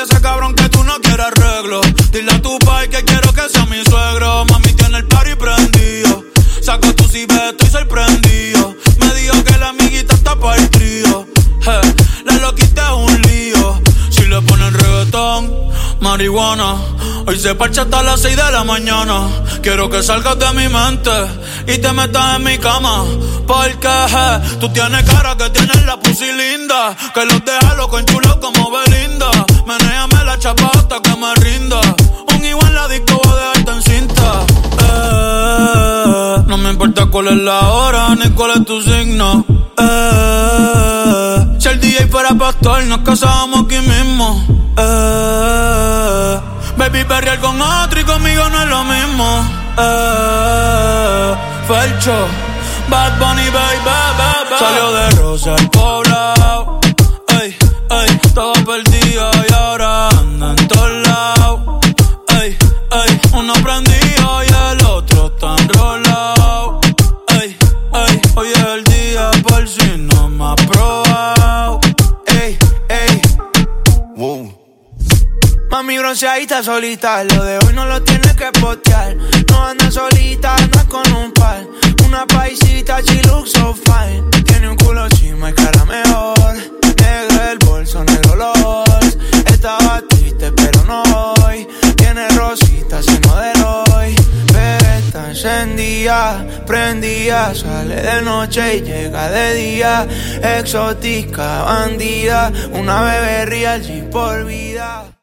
Ese cabrón que tú no quieres arreglo. Dile a tu pai que quiero que sea mi suegro. Mami tiene el party prendido. Saca tu cibeto estoy sorprendido. Me dijo que la amiguita está para es un lío. Si le ponen reggaetón, marihuana. Hoy se parcha hasta las 6 de la mañana. Quiero que salgas de mi mente y te metas en mi cama. Porque je, tú tienes cara que tienes la pussy linda. Que los deja loco en chulo como Belinda. Menéame la chapa hasta que me rinda. Un igual la disco voy a dejarte en cinta. Eh, no me importa cuál es la hora ni cuál es tu signo. Eh, si el DJ fuera pastor, nos casábamos aquí mismo. Eh, baby, perrear con otro y conmigo no es lo mismo. Eh, Bad Bunny, baby, baby. Salió de Rosa el poblado. Bronceadita solita, lo de hoy no lo tienes que postear. No anda solita, anda con un par. Una paisita, she looks so fine. Tiene un culo chima y cara mejor. Negro el bolso, negro los. Estaba triste, pero no hoy. Tiene rositas y no de hoy. Pero está encendida, prendida. Sale de noche y llega de día. Exótica, bandida. Una bebé real, por vida.